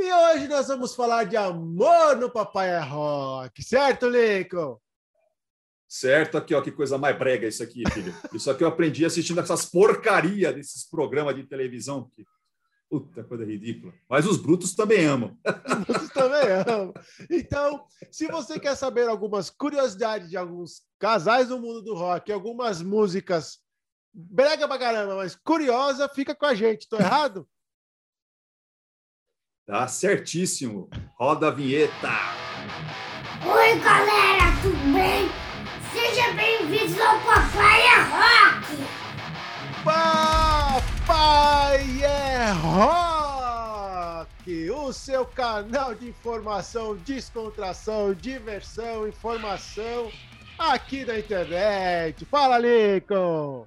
E hoje nós vamos falar de amor no Papai é Rock, certo, Lincoln? Certo, aqui, ó, que coisa mais brega isso aqui, filho. Isso aqui eu aprendi assistindo essas porcaria desses programas de televisão. Que... Puta coisa ridícula. Mas os brutos também amam. Os brutos também amam. Então, se você quer saber algumas curiosidades de alguns casais do mundo do rock, algumas músicas brega pra caramba, mas curiosa, fica com a gente. Tô errado? Tá certíssimo. Roda a vinheta. Oi, galera, tudo bem? Sejam bem-vindos ao Papai é Rock. Papai é Rock, o seu canal de informação, descontração, diversão, informação aqui na internet. Fala, Lincoln.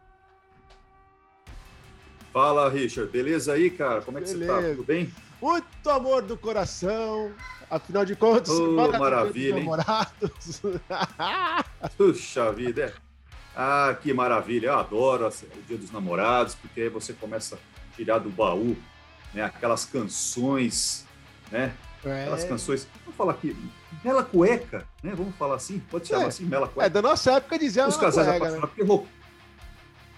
Fala, Richard. Beleza aí, cara? Como é que Beleza. você tá? Tudo bem? Muito amor do coração. Afinal de contas, para maravilha, hein? namorados. Puxa vida, é. Ah, que maravilha. Eu adoro o Dia dos Namorados, porque aí você começa a tirar do baú né, aquelas canções, né? Aquelas É, canções. Vamos falar aqui, Mela Cueca, né? Vamos falar assim? Pode chamar É. assim, Mela é Cueca. da nossa época dizia Os casais colega, né? porque.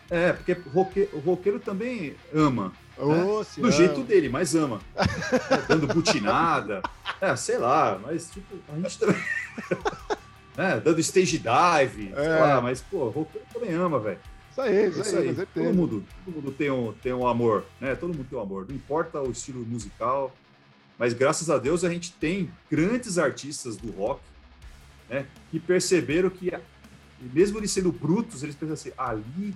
É, porque roque... o roqueiro também ama. Ô, se Do jeito dele, mas ama. É, dando butinada. É, sei lá, mas tipo, a gente também. né, dando stage dive, sei É. lá, mas, pô, roqueiro também ama, velho. Isso aí, isso, Isso aí, aí. Todo mundo, todo mundo tem, um, tem um amor, né? Todo mundo tem um amor. Não importa o estilo musical, mas graças a Deus a gente tem grandes artistas do rock, né? Que perceberam que, mesmo eles sendo brutos, eles pensam assim, ali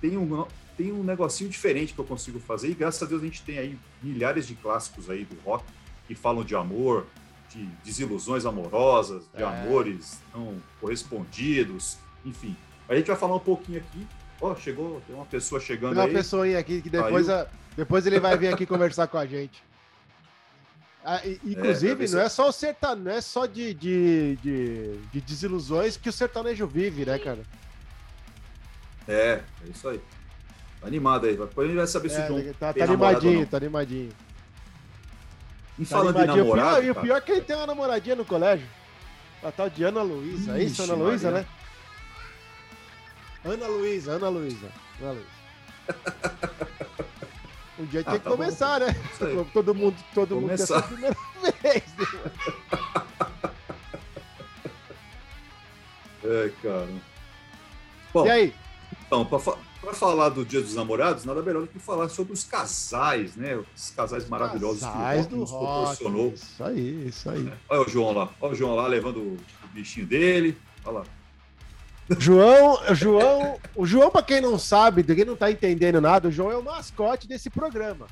tem um, tem um negocinho diferente que eu consigo fazer. E graças a Deus a gente tem aí milhares de clássicos aí do rock que falam de amor, de desilusões amorosas, de É. amores não correspondidos, enfim. A gente vai falar um pouquinho aqui. Ó, chegou, tem uma pessoa chegando Tem uma aí. pessoinha aqui que depois, a- depois ele vai vir aqui conversar com a gente. Ah, e- pra inclusive, se- não é só o sertanejo, não é só de, de, de, de desilusões que o sertanejo vive, né, cara? É, é isso aí. Tá animado aí. Depois a gente vai saber se É, o tá, tem tá ou animadinho, tá animadinho. E Tá falando de animadinho. Pior- namorado, e o cara, pior é que ele tem uma namoradinha no colégio. A tal de Ana Luísa. É isso, Ana Luísa, né? Ana Luísa, Ana Luísa. Ana Luísa. Um dia Ah, tinha que tá bom. começar, né? isso aí. Todo mundo, todo mundo quer ser a Começar. primeira vez. né? É, cara. Bom, E aí? então, pra, pra falar do Dia dos Namorados, nada melhor do que falar sobre os casais, né? Os casais maravilhosos Casais que o rock nos rock. proporcionou. Isso aí, isso aí. Olha o João lá, olha o João lá levando o bichinho dele. Olha lá. João, João, o João, pra quem não sabe, quem não tá entendendo nada, o João é o mascote desse programa.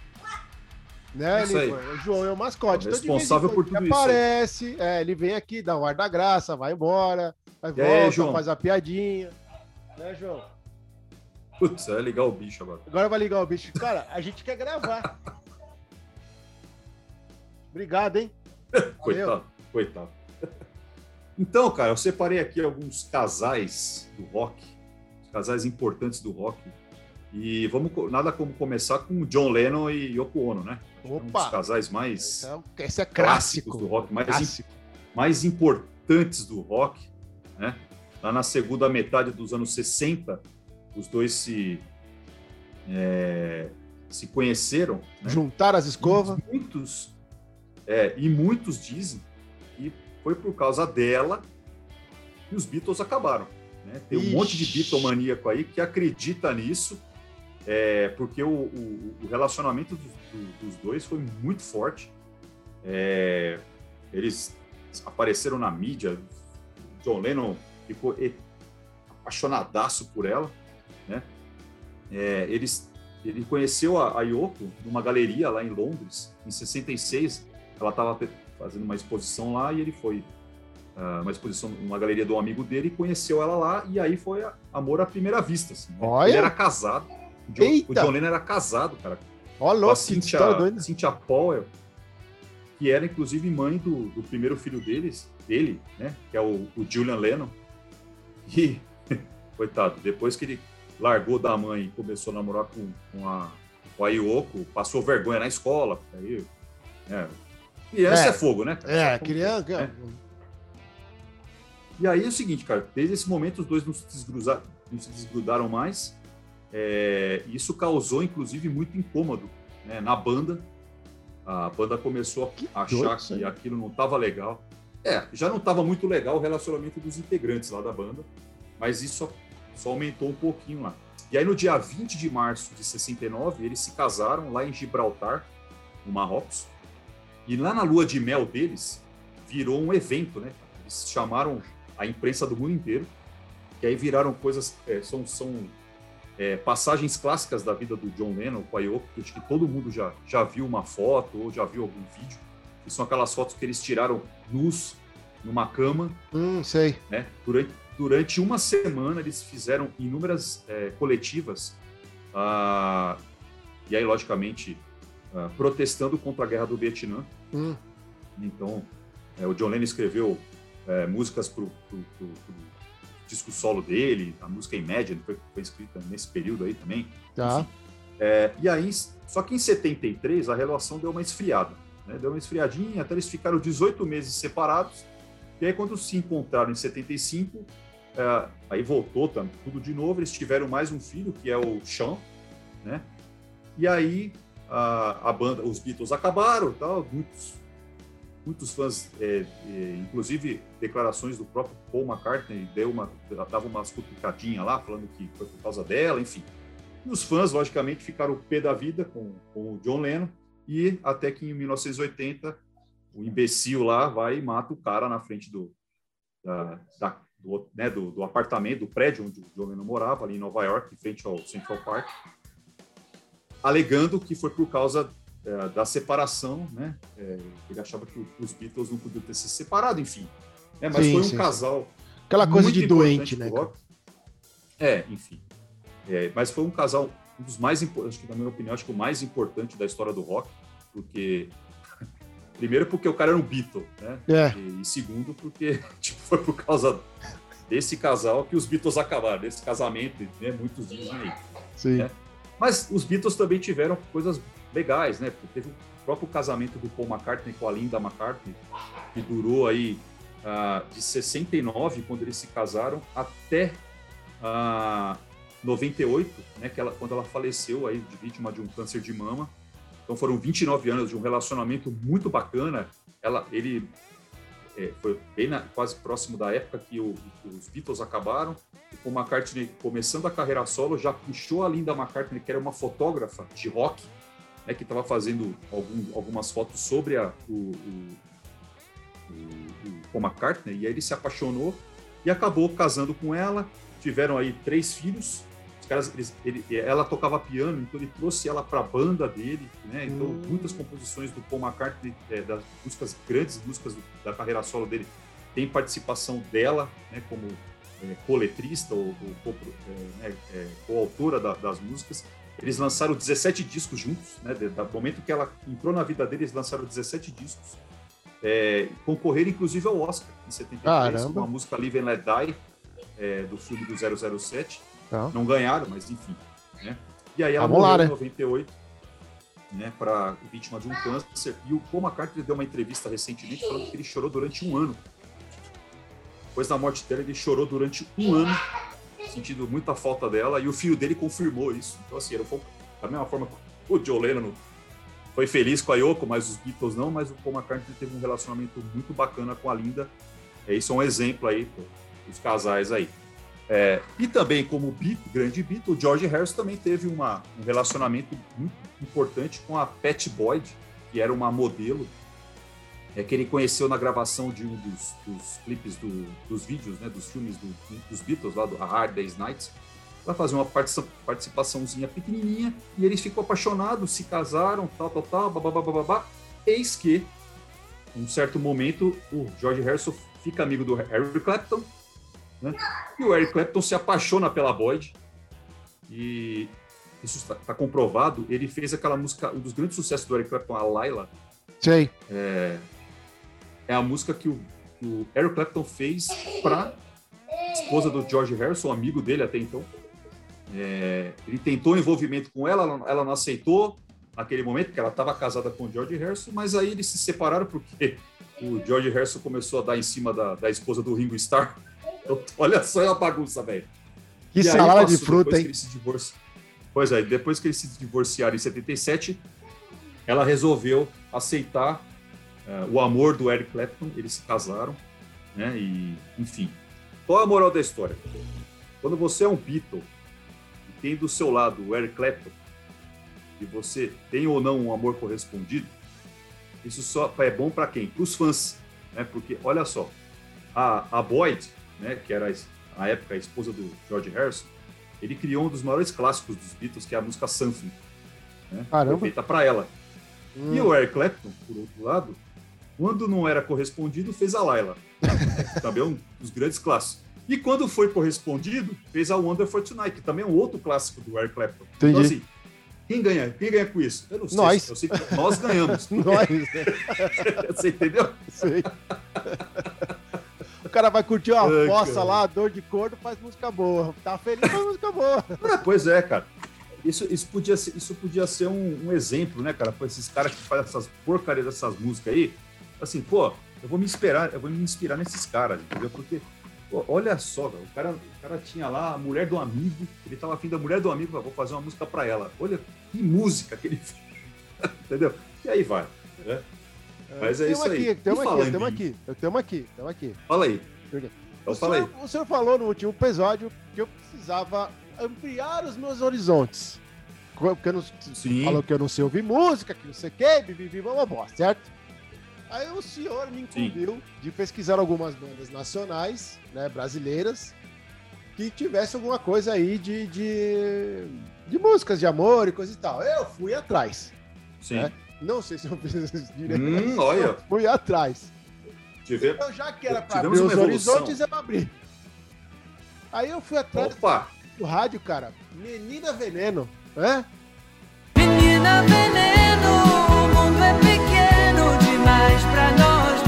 Né, Isso aí. O João é o mascote. É Então, responsável quando por tudo ele isso aí. Aparece, é, ele vem aqui, dá o ar da graça, vai embora, vai aí, volta, João? faz a piadinha. Né, João? Putz, é ligar o bicho agora. Agora vai ligar o bicho. Cara, a gente quer gravar. Obrigado, hein? Coitado, coitado. Então, cara, eu separei aqui alguns casais do rock, os casais importantes do rock. E vamos nada como começar com John Lennon e Yoko Ono, né? Um dos Opa! casais mais Esse é, esse é clássicos clássico. do rock, mais, Clássico. mais importantes do rock, né? Lá na segunda metade dos anos 60, os dois se é, se conheceram, né? Juntaram as escovas. E muitos, é, e muitos dizem que foi por causa dela que os Beatles acabaram. né? Tem um Ixi. monte de Beatlemaníaco aí que acredita nisso, é, porque o, o- o relacionamento dos, do- dos dois foi muito forte. É, eles apareceram na mídia, John Lennon ficou apaixonadaço por ela? É, eles, ele conheceu a, a Yoko numa galeria lá em Londres, em 66. Ela estava fazendo uma exposição lá e ele foi ah, uma exposição numa galeria de um amigo dele e conheceu ela lá e aí foi a- amor à primeira vista. Assim, né? Olha! Ele era casado. O John, Eita! o John Lennon era casado, cara, Ó, com a louco, Cynthia. Cynthia Powell, que era inclusive mãe do, do primeiro filho deles, dele, né? Que é o, o Julian Lennon. E, coitado, depois que ele largou da mãe e começou a namorar com, com, a, com a passou vergonha na escola, aí, né, Criança é, É. fogo, né? É, criança. É. E aí é o seguinte, cara, desde esse momento os dois não se, desgruza- não se desgrudaram mais. É, isso causou, inclusive, muito incômodo né, na banda. A banda começou a doido achar isso que aquilo não estava legal. É, já não estava muito legal o relacionamento dos integrantes lá da banda, mas isso só, aumentou um pouquinho lá. E aí, no dia 20 de março de 69, eles se casaram lá em Gibraltar, no Marrocos. E lá na lua de mel deles, virou um evento, né? Eles chamaram a imprensa do mundo inteiro, que aí viraram coisas, é, são, são é, passagens clássicas da vida do John Lennon com a Yoko, que acho que todo mundo já, já viu uma foto ou já viu algum vídeo, que são aquelas fotos que eles tiraram nus numa cama, Hum, sei. né? Durante, durante uma semana eles fizeram inúmeras é, coletivas, ah, e aí, logicamente, ah, protestando contra a guerra do Vietnã. Hum. Então, é, o John Lennon escreveu é, músicas para o disco solo dele, a música Imagine foi, foi escrita nesse período aí também. Tá. É, e aí, só que em 73 a relação deu uma esfriada, né? deu uma esfriadinha, até eles ficaram 18 meses separados. E aí, quando se encontraram em 75, é, aí voltou tam- tudo de novo. Eles tiveram mais um filho, que é o Sean, né? E aí a, a banda, os Beatles acabaram, tal. Muitos, muitos fãs, é, é, inclusive declarações do próprio Paul McCartney, deu uma, dava umas cutucadinhas lá, falando que foi por causa dela, enfim. E os fãs, logicamente, ficaram o pé da vida com, com o John Lennon, e até que em 1980 o imbecil lá vai e mata o cara na frente do, da, da- do, né, do, do apartamento, do prédio onde o John Lennon morava, ali em Nova York, em frente ao Central Park, alegando que foi por causa é, da separação, né? É, ele achava que os Beatles não podiam ter se separado, enfim. É, mas Sim, foi um sim, casal Aquela coisa de doente, né? rock. É, enfim. É, mas foi um casal, um dos mais importantes, acho que na minha opinião, acho que o mais importante da história do rock, porque primeiro porque o cara era um Beatle, né? É. E, e segundo porque tipo, foi por causa desse casal que os Beatles acabaram, desse casamento, né? Muitos dizem aí. Sim. É. Mas os Beatles também tiveram coisas legais, né? Porque teve o próprio casamento do Paul McCartney com a Linda McCartney, que durou aí ah, de 69, quando eles se casaram, até ah, 98, né? Que ela, quando ela faleceu aí de vítima de um câncer de mama. Então foram 29 anos de um relacionamento muito bacana. Ela, ele é, foi bem na- quase próximo da época que o- os Beatles acabaram. O McCartney, começando a carreira solo, já puxou a Linda McCartney, que era uma fotógrafa de rock, né, que estava fazendo algum- algumas fotos sobre a, o, o- o Paul McCartney, e aí ele se apaixonou e acabou casando com ela. Tiveram aí três filhos. Os caras, eles- ele- ela tocava piano, então ele trouxe ela para a banda dele, né? Então Hum. muitas composições do Paul McCartney, é, das músicas grandes músicas do- da carreira solo dele, tem participação dela, né? Como é, coletrista ou, ou é, né, é, coautora da- das músicas. Eles lançaram 17 discos juntos, né? Do momento que ela entrou na vida deles, lançaram 17 discos. É, concorreram inclusive ao Oscar em 73, Caramba. com a música Live and Let Die, é, do filme do 007. Tá. Não ganharam, mas enfim. Né? E aí ela Vamos lá, morreu né? em 98, né, para vítima de um câncer. E o Paul McCartney deu uma entrevista recentemente falando que ele chorou durante um ano. Depois da morte dela, ele chorou durante um ano, sentindo muita falta dela, e o filho dele confirmou isso. Então, assim, era um pouco da mesma forma que o Joe Lennon foi feliz com a Yoko, mas os Beatles não, mas o Paul McCartney teve um relacionamento muito bacana com a Linda. É, isso é um exemplo aí dos casais aí. É, e também, como Beat, grande Beatle, o George Harrison também teve uma, um relacionamento muito importante com a Pat Boyd, que era uma modelo é, que ele conheceu na gravação de um dos, dos clipes do- dos vídeos, né, dos filmes do- dos Beatles, lá do Hard Day's Night. Ela fazia uma partici- participaçãozinha pequenininha e eles ficam apaixonados, se casaram, tal, tal, tal, babá. Eis que, em um certo momento, o George Harrison fica amigo do Eric Clapton, né? E o Eric Clapton se apaixona pela Boyd. E isso está tá comprovado. Ele fez aquela música, um dos grandes sucessos do Eric Clapton, a Laila. Sei. É, é a música que o, que o Eric Clapton fez para esposa do George Harrison, amigo dele até então. É, ele tentou envolvimento com ela, ela, ela não aceitou. naquele momento, porque ela estava casada com o George Harrison, mas aí eles se separaram porque o George Harrison começou a dar em cima da, da esposa do Ringo Starr. Olha só a bagunça, velho. Que E aí salada de fruta, hein? divorci- Pois é, depois que eles se divorciaram em 77, ela resolveu aceitar eh, o amor do Eric Clapton, eles se casaram, né? E, enfim. Qual é a moral da história? Quando você é um Beatle e tem do seu lado o Eric Clapton, e você tem ou não um amor correspondido, isso só é bom para quem? Para os fãs, né? Porque olha só, a, a Boyd, né, que era a época a esposa do George Harrison, ele criou um dos maiores clássicos dos Beatles, que é a música Something, né? Foi feita para ela. Hum. E o Eric Clapton, por outro lado, quando não era correspondido, fez a Laila, que também é um dos grandes clássicos. E quando foi correspondido, fez a Wonder for Tonight, que também é um outro clássico do Eric Clapton. Então, Entendi. assim, quem ganha? Quem ganha com isso? Eu não sei. Nós. Eu sei que nós ganhamos. Nós, Você entendeu? sei. O cara vai curtir uma Ai, fossa cara. lá, dor de corno, faz música boa. Tá feliz, faz música boa. É, pois é, cara. Isso, isso, podia ser, isso podia ser um, um exemplo, né, cara, para esses caras que fazem essas porcarias dessas músicas aí. Assim, pô, eu vou me inspirar, eu vou me inspirar nesses caras, entendeu? Porque, pô, olha só, o cara, o cara tinha lá a mulher do amigo, ele tava afim da mulher do amigo, vou fazer uma música para ela. Olha que música que ele fez, entendeu? E aí vai, né? Mas é Temos isso aí. aqui, temos E aqui, temos em- aqui, temos aqui, temos aqui. Fala aí. O, senhor, o senhor falou no último episódio que eu precisava ampliar os meus horizontes. Porque eu não, Sim. falou que eu não sei ouvir música, que não sei o que, bibibi, blá, certo? Aí o senhor me Sim. incumbiu de pesquisar algumas bandas nacionais, né, brasileiras, que tivesse alguma coisa aí de, de, de músicas de amor e coisa e tal. Eu fui atrás. Sim. É. Não sei se eu fiz isso direito. Hum, olha. Fui atrás. Tive- Então, já que era pra Tivemos abrir os horizontes, eu abri. Aí eu fui atrás Opa! do rádio, cara. Menina Veneno. É? Menina veneno, o mundo é pequeno demais pra nós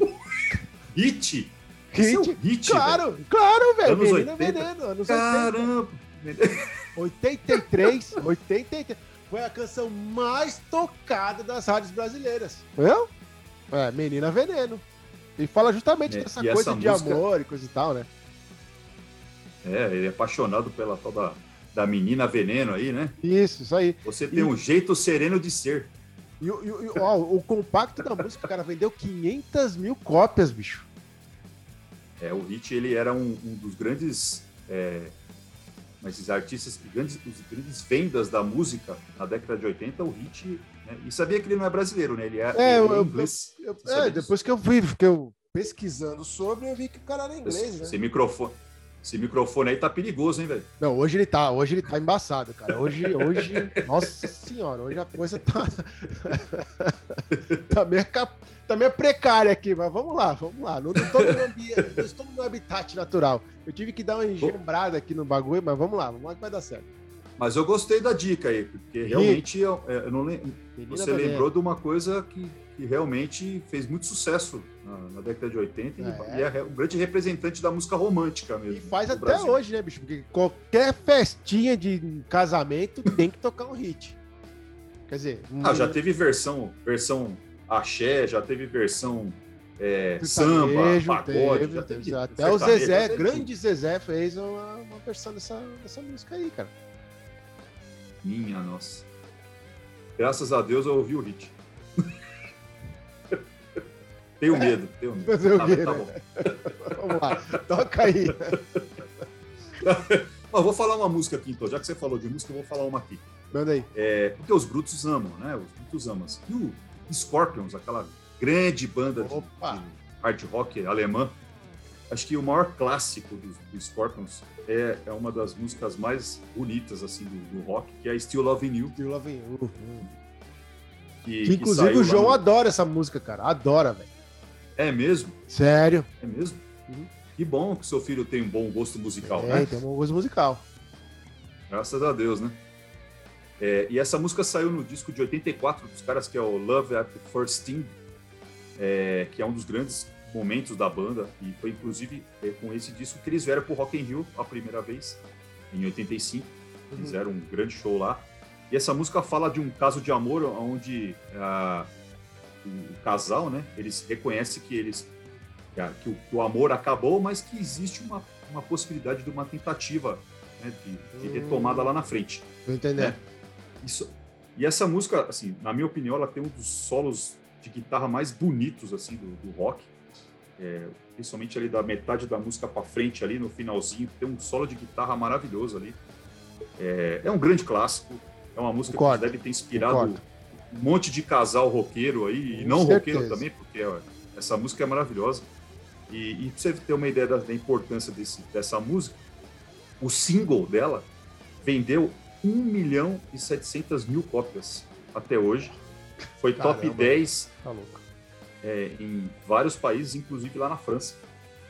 dois. Hit! Esse é um Hit? hit, Claro, claro, velho. Anos Menina 80. Veneno, anos Caramba! 80. 83, 83. Foi a canção mais tocada das rádios brasileiras. Viu? É, Menina Veneno. E fala justamente É, dessa coisa de música- amor e coisa e tal, né? É, ele é apaixonado pela tal da, da menina veneno aí, né? Isso, isso aí. Você tem E- um jeito sereno de ser. E, o- e o- e o- ó, o compacto da música, cara, vendeu 500 mil cópias, bicho. É, o Hit, ele era um, um dos grandes... É, mas esses artistas, grandes, os grandes vendas da música na década de 80, o Hit... Né? E sabia que ele não é brasileiro, né? Ele é, É, ele eu- é eu- inglês. Eu- sabia é, depois que eu vi, que eu pesquisando sobre, eu vi que o cara era inglês, né? Esse microfone, esse microfone aí tá perigoso, hein, velho? Não, hoje ele tá, hoje ele tá embaçado, cara. Hoje, hoje, nossa senhora, hoje a coisa tá tá meio, cap- tá meio precária aqui, mas vamos lá, vamos lá. Não, tô no meu ambiente, não estou no meu habitat natural. Eu tive que dar uma engembrada aqui no bagulho, mas vamos lá, vamos lá que vai dar certo. Mas eu gostei da dica aí, porque realmente eu, é, eu não Você lembrou de uma coisa que, que realmente fez muito sucesso na, na década de 80 e- É. e é um grande representante da música romântica mesmo. E faz até Brasil. hoje, né, bicho? Porque qualquer festinha de casamento tem que tocar um hit. Quer dizer, Ah, um- já teve versão, versão axé, já teve versão é, samba, pagode, teve, já teve, teve. até o Zezé, grande Zezé, fez uma, uma versão dessa, dessa música aí, cara. Minha nossa. Graças a Deus eu ouvi o hit. tenho medo, tenho medo. Fazer o Ah, quê, tá né? bom. Vamos lá, toca aí. Mas vou falar uma música aqui então, já que você falou de música, eu vou falar uma aqui. Manda aí. É, porque os brutos amam, né? Os brutos amam. E o Scorpions, aquela grande banda de, de hard rock alemã, acho que o maior clássico dos do Scorpions é, é uma das músicas mais bonitas assim do, do rock, que é Still Loving You. Still Loving You. Que, Que, inclusive o João no- adora essa música, cara. Adora, velho. É mesmo? Sério. É mesmo? Uhum. Que bom que seu filho tem um bom gosto musical, É, né? tem uma coisa musical. Graças a Deus, né? É, e essa música saiu no disco de 84 dos caras que é o Love at the First Sting, é, que é um dos grandes momentos da banda e foi inclusive é, com esse disco que eles vieram pro Rock in Rio a primeira vez em 85, Uhum. fizeram um grande show lá E essa música fala de um caso de amor onde ah, o casal, né? Eles reconhecem que eles que, o, que o amor acabou, mas que existe uma, uma possibilidade de uma tentativa né, de, de Hum. retomada lá na frente. Tô entendendo. né? Isso, e essa música, assim, na minha opinião, ela tem um dos solos de guitarra mais bonitos assim do, do rock. É, principalmente ali da metade da música para frente ali no finalzinho tem um solo de guitarra maravilhoso ali. É, é um grande clássico. É uma música Concordo, que deve ter inspirado concordo. Um monte de casal roqueiro aí e não roqueiro certeza. também, porque ó, essa música é maravilhosa. E, e pra você ter uma ideia da, da importância desse, dessa música, o single dela vendeu 1 milhão e 700 mil cópias até hoje. Foi top Caramba. 10 Tá é, em vários países, inclusive lá na França.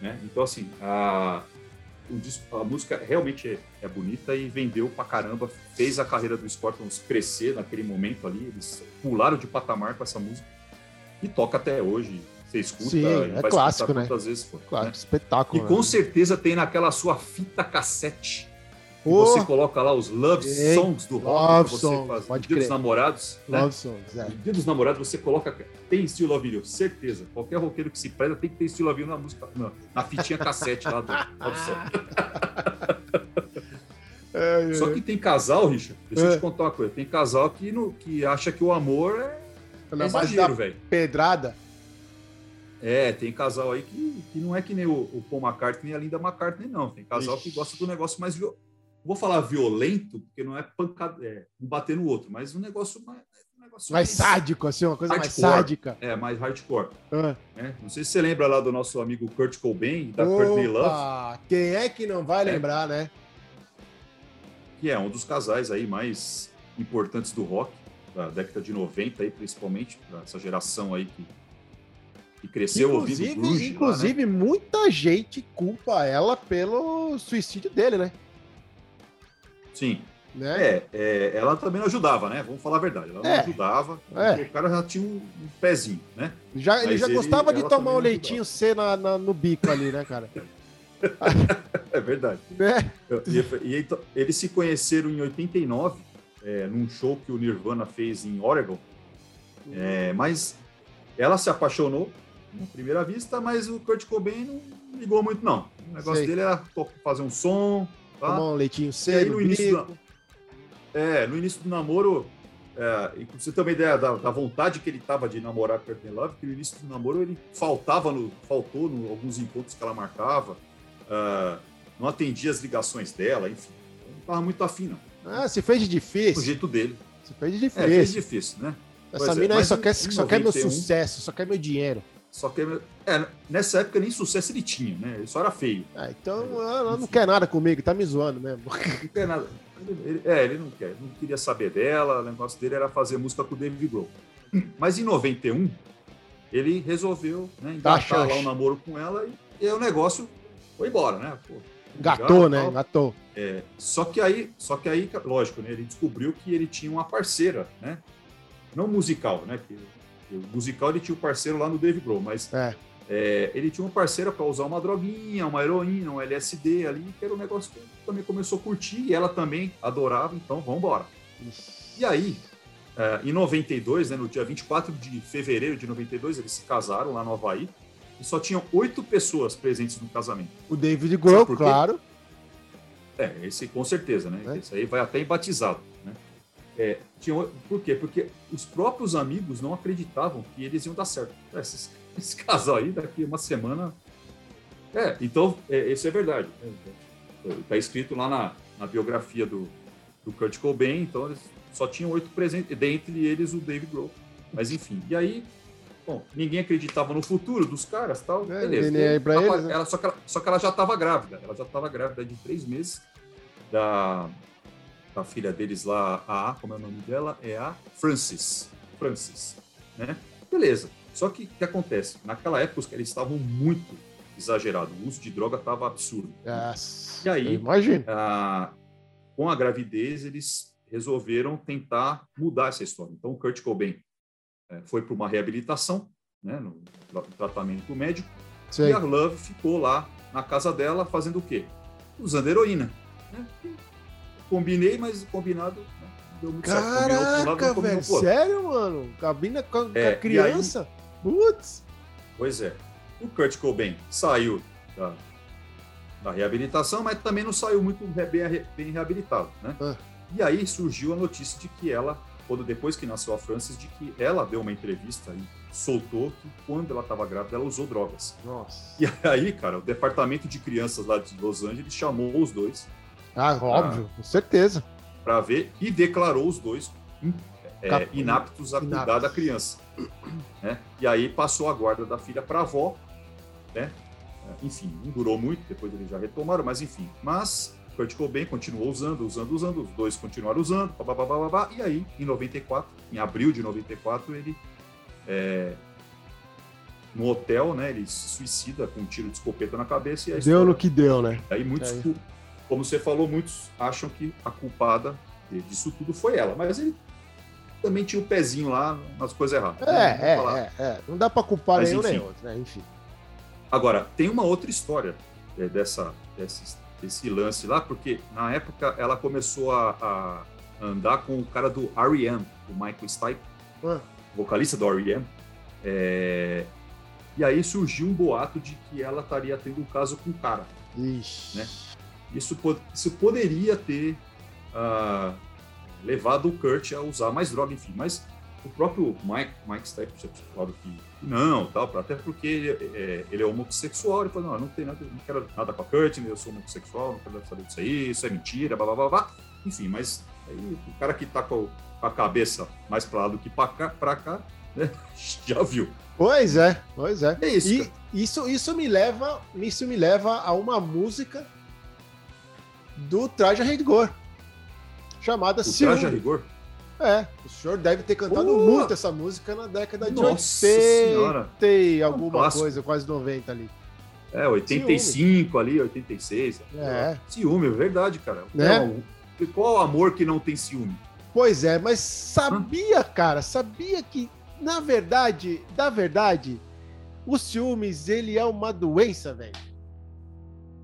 Né? Então, assim, a, a música realmente é, é bonita e vendeu pra caramba. Fez a carreira do Scorpions crescer naquele momento ali. Eles pularam de patamar com essa música. E toca até hoje. Você escuta Sim, é clássico, né? vezes for. Claro, né? espetáculo. E com né? certeza tem naquela sua fita cassete. Que Ô, Você coloca lá os love songs do rock Love você songs, fazer. pode Dia dos crer. namorados. né? Love Songs, é. Dia dos namorados, você coloca. Tem Still Love certeza. Qualquer roqueiro que se preza tem que ter Still Love na música, na, na fitinha cassete lá do Love Song. É, é. Só que tem casal, Richard, deixa eu É. te contar uma coisa. Tem casal que, no, que acha que o amor é, é exagero, velho. pedrada. É, tem casal aí que, que não é que nem o, o Paul McCartney e a Linda McCartney, não. Tem casal que Ixi. gosta do negócio mais violento. Vou falar violento, porque não é pancada, é, um bater no outro, mas um negócio mais. Um negócio Mais sádico, assim, uma coisa mais Hardcore. sádica. É, mais hardcore. Ah. né? Não sei se você lembra lá do nosso amigo Kurt Cobain, da Courtney Love, Opa, quem é que não vai É. lembrar, né? que é um dos casais aí mais importantes do rock, da década de 90 aí, principalmente, pra essa geração aí que, que cresceu ouvindo Inclusive, grunge lá, né? inclusive muita gente culpa ela pelo suicídio dele, né? Sim. né? É, é, ela também não ajudava, né? Vamos falar a verdade. Ela não É. ajudava. É. O cara já tinha um, um pezinho, né? Já, ele já ele- gostava de tomar um não leitinho C na, na- no bico ali, né, cara? É verdade. né? E, e então, eles se conheceram em 89, é, num show que o Nirvana fez em Oregon. É, mas ela se apaixonou na primeira vista, mas o Kurt Cobain não ligou muito, não. O negócio Sei. dele era fazer um som. Tá? Tomar um leitinho C aí, no início. É, no início do namoro, é, e você uma ideia da, da vontade que ele tava de namorar com a Courtney Love, que no início do namoro ele faltava, no, faltou em alguns encontros que ela marcava, ah, não atendia as ligações dela, enfim. Não tava muito afim, não. Ah, se fez de difícil. jeito dele. Se fez de É, fez difícil. difícil, né? Essa Pois é, mina aí mas só, em- quer, em só quer meu 91, sucesso, só quer meu dinheiro. Só que é, nessa época nem sucesso ele tinha, né? Ele só era feio. Ah, então ela não quer nada comigo, tá me zoando mesmo. Não quer nada. Ele- ele- é, ele não quer, não queria saber dela, o negócio dele era fazer música com o David Grohl. Mas em 91, ele resolveu né, engatar lá o namoro com ela e, e o negócio foi embora, né? Pô, Gatou, né? tal. Gatou. É, só que aí, só que aí, lógico, né? Ele descobriu que ele tinha uma parceira, né? Não musical, né? Que o musical ele tinha o parceiro lá no Dave Grohl, mas É. é, ele tinha uma parceira para usar uma droguinha, uma heroína, um LSD ali, que era um negócio que ele também começou a curtir e ela também adorava, então vamos embora. E aí, é, em 92, né, no dia 24 de fevereiro de 92, eles se casaram lá no Havaí e só tinham oito pessoas presentes no casamento. O David Grohl, claro. É, esse com certeza, né? É. Esse aí vai até em batizado? É, tinha, por quê? Porque os próprios amigos não acreditavam que eles iam dar certo. É, Esse, esse casal aí, daqui uma semana... É, então, é, isso é verdade. Está escrito lá na, na biografia do, do Kurt Cobain, então eles só tinham oito presentes, dentre eles o David Grohl. Mas enfim, e aí, bom, ninguém acreditava no futuro dos caras tal, É, beleza. aí pra Apa- eles, né? ela, só, que ela, só que ela já estava grávida, ela já estava grávida de três meses da, da filha deles lá, a, como é o nome dela? É a Francis. Francis, né? Beleza. Só que o que acontece? Naquela época os caras estavam muito exagerados, o uso de droga estava absurdo. Yes. E aí? Eu imagino. Ah, com a gravidez, eles resolveram tentar mudar essa história. Então, o Kurt Cobain eh, foi para uma reabilitação, né, no, tra- tratamento médico, Sei. e a Love ficou lá na casa dela fazendo o quê? Usando heroína. né? Combinei, mas combinado né, deu muito certo. Caraca, não combinou velho. Sério, mano? Cabina com com É, e criança? Putz. Pois é. O Kurt Cobain saiu da, da reabilitação, mas também não saiu muito bem, bem reabilitado, né? Ah. E aí surgiu a notícia de que ela, quando depois que nasceu a Frances, de que ela deu uma entrevista e soltou que quando ela estava grávida ela usou drogas. Nossa. E aí, cara, o departamento de crianças lá de Los Angeles chamou os dois Ah, óbvio, com certeza. para ver e declarou os dois in- é, Cap- inaptos a inaptos. cuidar da criança. né? E aí passou a guarda da filha para a avó, né? Enfim, não durou muito, depois eles já retomaram, mas enfim. Mas Kurt Cobain continuou usando, usando, usando, os dois continuaram usando, babá, babá, babá, e aí, em 94, em abril de 94, ele é, no hotel, né? Ele se suicida com um tiro de escopeta na cabeça e Deu história no que deu, né? Aí muitos, Aí. Como você falou, muitos acham que a culpada disso tudo foi ela, mas ele também tinha o pezinho lá nas coisas erradas. né? Vamos É, é, é, é. Não dá pra culpar nenhum nem outro, né? Enfim. Agora, tem uma outra história é, dessa, desse, desse lance lá, porque na época ela começou a, a andar com o cara do R.E.M., o Michael Stipe, Ah, vocalista do R.E.M., é, e aí surgiu um boato de que ela estaria tendo um caso com o cara. ixi. Né? Isso, isso poderia ter ah, levado o Kurt a usar mais droga, enfim. Mas o próprio Mike, Mike já tinha falado que não, tal, até porque ele é, ele é homossexual. Ele falou: não, não, tenho nada, não quero nada com a Kurt, eu sou homossexual, não quero saber disso aí, isso é mentira, blá blá blá. blá. Enfim, mas aí, o cara que tá com, a cabeça mais pra lá do que pra cá, pra cá né, já viu. Pois é, pois é. É isso. E isso, isso me leva, isso me leva a uma música do Traje a Rigor, chamada O traje a Ciúme. rigor. É, o senhor deve ter cantado muito essa música na década de Nossa 80 Senhora. e um alguma clássico. coisa, quase 90 ali. É, 85 ali, 86. É. Ciúme, é verdade, cara. Né? É, o- Qual amor que não tem ciúme? Pois é, mas sabia, cara, sabia que, na verdade, na verdade, o ciúmes, ele é uma doença, velho.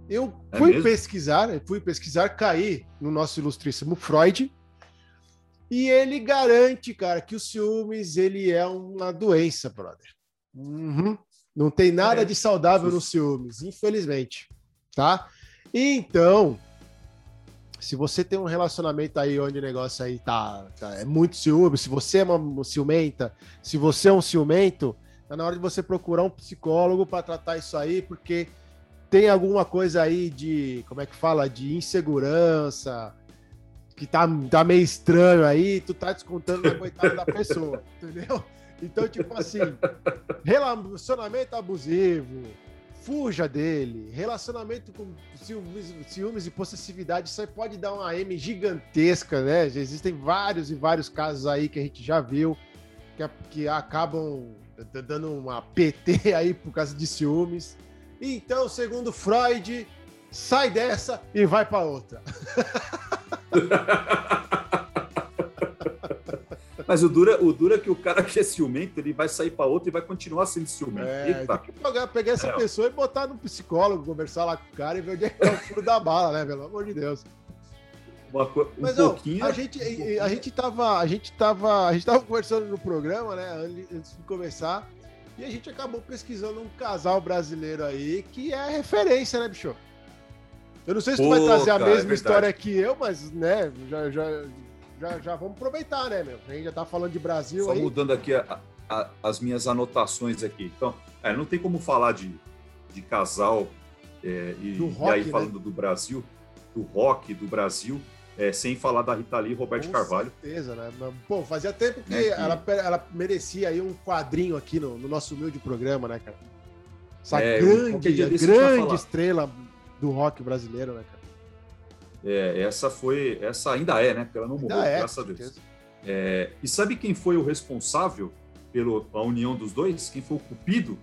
Eu É fui mesmo? pesquisar, fui pesquisar, caí no nosso ilustríssimo Freud, e ele garante, cara, que o ciúmes, ele é uma doença, brother. Uhum. Não tem nada É. de saudável no ciúmes, infelizmente, tá? Então, se você tem um relacionamento aí onde o negócio aí tá, tá- é muito ciúme, se você é uma ciumenta, se você é um ciumento, tá na hora de você procurar um psicólogo para tratar isso aí, porque tem alguma coisa aí de, como é que fala, de insegurança, que tá, tá meio estranho aí, tu tá descontando na coitada da pessoa, entendeu? Então, tipo assim, relacionamento abusivo, fuja dele. Relacionamento com ciúmes, ciúmes e possessividade, isso aí pode dar uma M gigantesca, né? Já existem vários e vários casos aí que a gente já viu que, que acabam dando uma PT aí por causa de ciúmes. Então, segundo Freud, sai dessa e vai para outra. Mas o dura, o dura é que o cara que é ciumento, ele vai sair pra outro e vai continuar sendo ciumento. É, Eita. tem que pegar, pegar essa É. pessoa e botar no psicólogo, conversar lá com o cara e ver onde é que tá o furo da bala, né? Pelo amor de Deus. Uma um Mas ó, pouquinho. a gente, a gente tava, a gente tava, a gente tava conversando no programa, né, antes de começar, e a gente acabou pesquisando um casal brasileiro aí que é referência, né, bicho? Eu não sei se tu vai Pô, trazer a cara, é mesma verdade. história que eu, mas, né, já, já, já, já vamos aproveitar, né, meu? A gente já tá falando de Brasil Só aí. mudando aqui a- a- as minhas anotações aqui. Então, é, não tem como falar de, de casal é, e, Do e rock, aí né? falando do Brasil, do rock do Brasil, é, sem falar da Rita Lee e Roberto Com Carvalho. certeza, né? Pô, fazia tempo que, Né, que- Ela, ela merecia aí um quadrinho aqui no, no nosso humilde programa, né, cara? Essa É, grande, grande estrela do rock brasileiro, né, cara? É, essa foi, essa ainda é, né? Porque ela não morreu, Ainda é, graças a com Deus. É, e sabe quem foi o responsável pela união dos dois? Quem foi o cupido?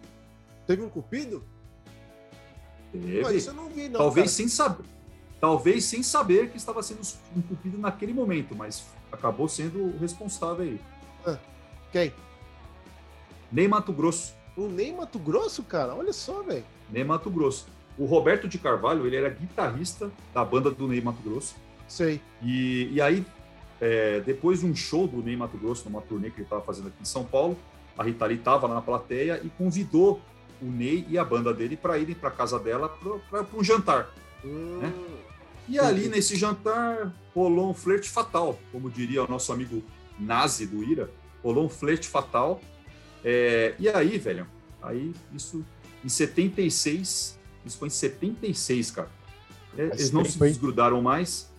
Teve um cupido? Teve. Pô, isso eu não vi, não. talvez cara. sem saber, talvez sem saber que estava sendo um cupido naquele momento, mas acabou sendo o responsável aí. Quem? Nem Mato Grosso, O Ney Mato Grosso, cara? Olha só, velho. nem Mato Grosso. O Roberto de Carvalho, ele era guitarrista da banda do Ney Mato Grosso. Sei. E, e aí é, depois de um show do Ney Mato Grosso, numa turnê que ele estava fazendo aqui em São Paulo, a Rita Lee estava lá na plateia e convidou o Ney e a banda dele para irem para casa dela para um jantar. Hum, E ali, nesse jantar, rolou um flerte fatal, como diria o nosso amigo Nazi do Ira, rolou um flerte fatal. É, e aí, velho, aí isso em 76, isso foi em 76, cara. É, eles não se desgrudaram mais.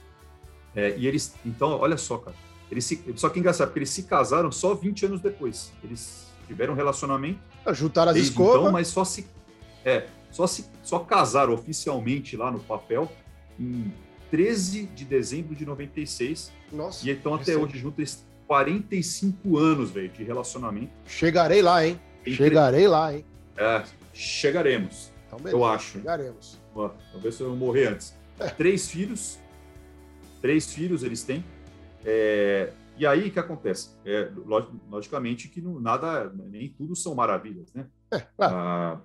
É, e eles, então, olha só, cara. Eles se, só que é engraçado, porque eles se casaram só 20 anos depois. Eles tiveram um relacionamento juntaram as escovas. então, mas só se, é, só se só casaram oficialmente lá no papel em 13 de dezembro de 96. Nossa, E então até hoje junto eles 45 anos, velho, de relacionamento. chegarei lá, hein? Entre- Chegarei lá, hein? É, chegaremos, Então, beleza, eu acho. Chegaremos. Ó, Talvez eu morrer antes. Três filhos. Três filhos eles têm. É, e aí o que acontece? É, log- logicamente que não, nada, nem tudo são maravilhas, né? claro. Ah,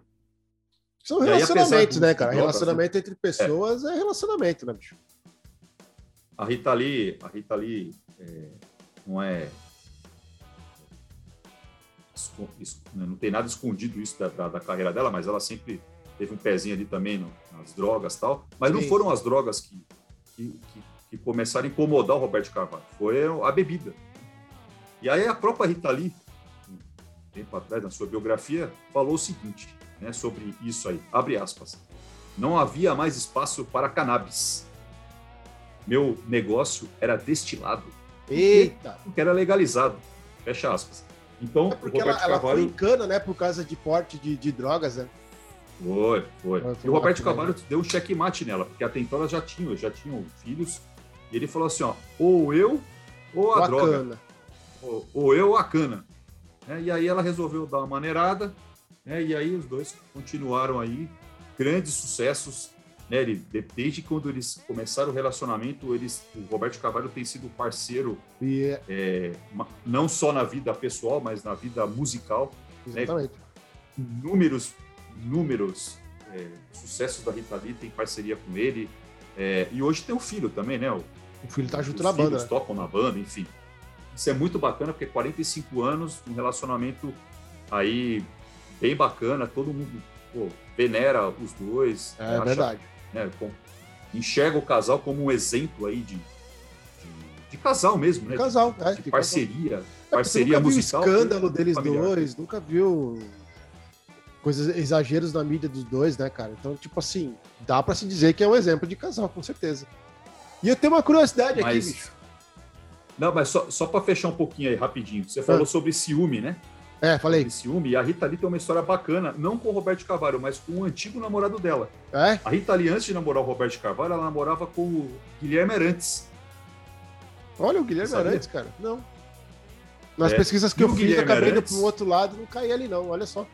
São aí, relacionamentos, né, cara? né? Relacionamento entre pessoas é. relacionamento, né, bicho? a Rita Lee, a Rita Lee é, não é né, não tem nada escondido isso da, da- da carreira dela, mas ela sempre teve um pezinho ali também no- nas drogas tal. Mas não Sim. foram as drogas que, que, que- que começaram a incomodar o Roberto Carvalho, foi a bebida. E aí a própria Rita Lee, um tempo atrás, na sua biografia, falou o seguinte né, sobre isso aí, abre aspas, não havia mais espaço para cannabis. Meu negócio era destilado, Eita! que era legalizado. Fecha aspas. Então, É o porque Roberto ela, ela foi em cana, né? Por causa de porte de, de drogas, né? Foi, foi. E o Roberto. Carvalho deu um checkmate nela, porque até então elas já tinham, já tinham filhos. E ele falou assim: ó, ou eu ou a droga. Bacana. Ou, ou eu ou a cana. Né? E aí ela resolveu dar uma maneirada, né? e aí os dois continuaram aí, grandes sucessos. Né? Ele, de- desde quando eles começaram o relacionamento, eles, o Roberto Carvalho tem sido parceiro, E é- é, não só na vida pessoal, mas na vida musical. exatamente. Inúmeros, inúmeros é, sucessos da Rita Lee, tem parceria com ele. É, e hoje tem o filho também, né? O, O filho tá junto os na banda, filhos né? tocam na banda, enfim. Isso é muito bacana, porque 45 anos, um relacionamento aí bem bacana, todo mundo pô, venera os dois. É acha, verdade. né, com- enxerga o casal como um exemplo aí de, de, de casal mesmo, né? De casal, de, é, de de parceria, É, porque parceria nunca viu musical. escândalo deles familiar. dois, nunca viu coisas, exageros na mídia dos dois, né, cara? Então, tipo assim, dá pra se dizer que é um exemplo de casal, com certeza. E eu tenho uma curiosidade aqui, Mas- bicho. Não, mas só, só para fechar um pouquinho aí, rapidinho. Você falou Ah. sobre ciúme, né? É, falei. Sobre ciúme. E a Rita Lee tem uma história bacana, não com o Roberto Carvalho, mas com o antigo namorado dela. É? A Rita Lee, antes de namorar o Roberto Carvalho, ela namorava com o Guilherme Arantes. Olha o Guilherme? Arantes, cara. Não. Nas É. pesquisas que E eu fiz, eu Guilherme acabei indo pro outro lado não caí ali, não. Olha só.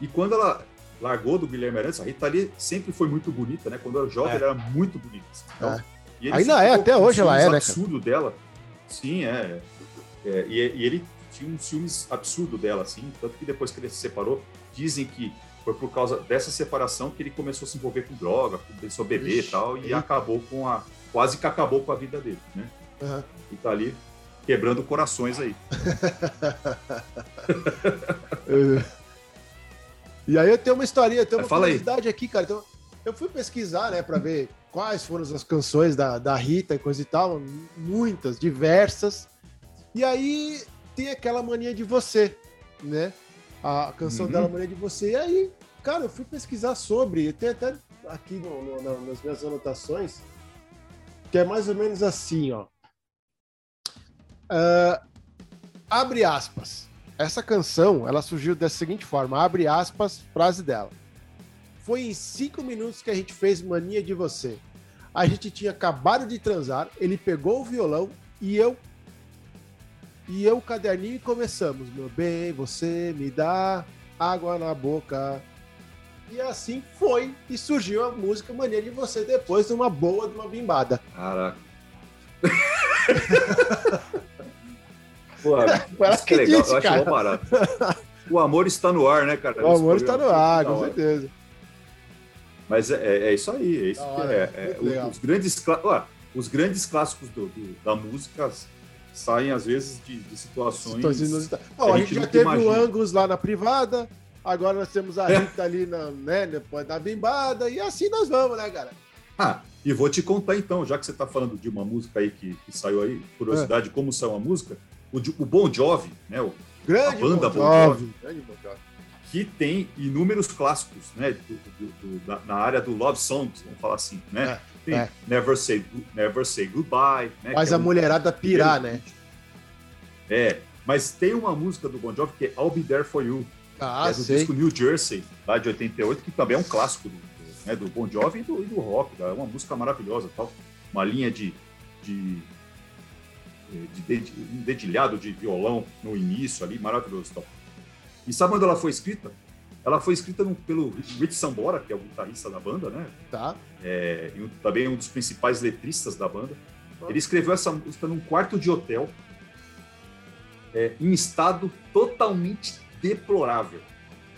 E quando ela largou do Guilherme Arantes, a Rita Lee sempre foi muito bonita, né? Quando era jovem, É. ela era muito bonita. Então, É. Ainda é, até hoje ela é, né, absurdo dela. Sim, é. É, e, e ele tinha um ciúmes absurdo dela, assim. Tanto que depois que ele se separou, dizem que foi por causa dessa separação que ele começou a se envolver com droga, começou a beber Ixi, e tal, e acabou com a. Quase que acabou com a vida dele, né? Aham. E tá ali quebrando corações aí. E aí eu tenho uma historinha, eu tenho uma fala aí. curiosidade aqui, cara. Então, eu fui pesquisar, né, pra ver quais foram as canções da, da Rita e coisa e tal. Muitas, diversas. E aí tem aquela mania de você, né? A canção Uhum. dela, Mania de Você. E aí, cara, eu fui pesquisar sobre. Tem até aqui no- no- no- nas minhas anotações, que é mais ou menos assim, ó. Ah, abre aspas. Essa canção, ela surgiu dessa seguinte forma, abre aspas, frase dela. Foi em cinco minutos que a gente fez Mania de Você. A gente tinha acabado de transar, ele pegou o violão e eu e eu o caderninho e começamos. Meu bem, você me dá água na boca. E assim foi e surgiu a música Mania de Você depois de uma boa, de uma bimbada. Caraca. Pô, isso que é que legal, disse, eu acho mó barato. O amor está no ar, né, cara? O nesse amor está no ar, com certeza. Mas é, é- é isso aí, é isso que é. é os, grandes ó, os grandes clássicos do- do- da música saem, às vezes, de, de situações. Situações. Bom, a gente gente já teve o imagina. Angus lá na privada, agora nós temos a É. Rita ali na, né, depois da bimbada, e assim nós vamos, né, cara? Ah, e vou te contar então, já que você está falando de uma música aí que, que saiu aí, curiosidade, como saiu a música, o, o Bon Jovi, né? O, Grande A banda Bon Jovi. Bon Jovi. que tem inúmeros clássicos, né? do- do- do- da- na área do love songs, vamos falar assim, né? Tem é. Never, Say, Never Say Goodbye. Né? Que é a um- mulherada pirar, né? É, mas tem uma música do Bon Jovi que é I'll Be There For You, Ah, é do sei. disco New Jersey, lá de 88, que também é um clássico do, né, do Bon Jovi e do, e do rock. É uma música maravilhosa, tal. uma linha de, de, de, ded- um dedilhado de violão no início ali, maravilhoso. Tal. E sabe onde ela foi escrita? Ela foi escrita no- pelo Rich Sambora, que é o guitarrista da banda, né? Tá. É, e um- também um dos principais letristas da banda. Ele escreveu essa música num quarto de hotel, é, em estado totalmente deplorável.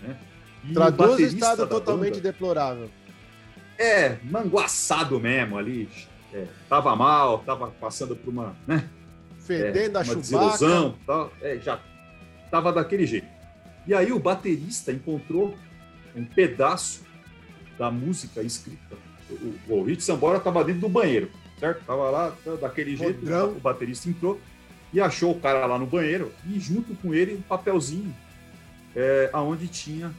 Né? E Traduz estado totalmente banda deplorável. É, manguaçado mesmo ali. É, tava mal, tava passando por uma, né, Fedendo a uma chubaca. desilusão, tal, é, já tava daquele jeito. E aí o baterista encontrou um pedaço da música escrita. O, o Rich Sambora tava dentro do banheiro, certo? Tava lá tá, daquele jeito, Podrão. o baterista entrou e achou o cara lá no banheiro e junto com ele um papelzinho é, aonde tinha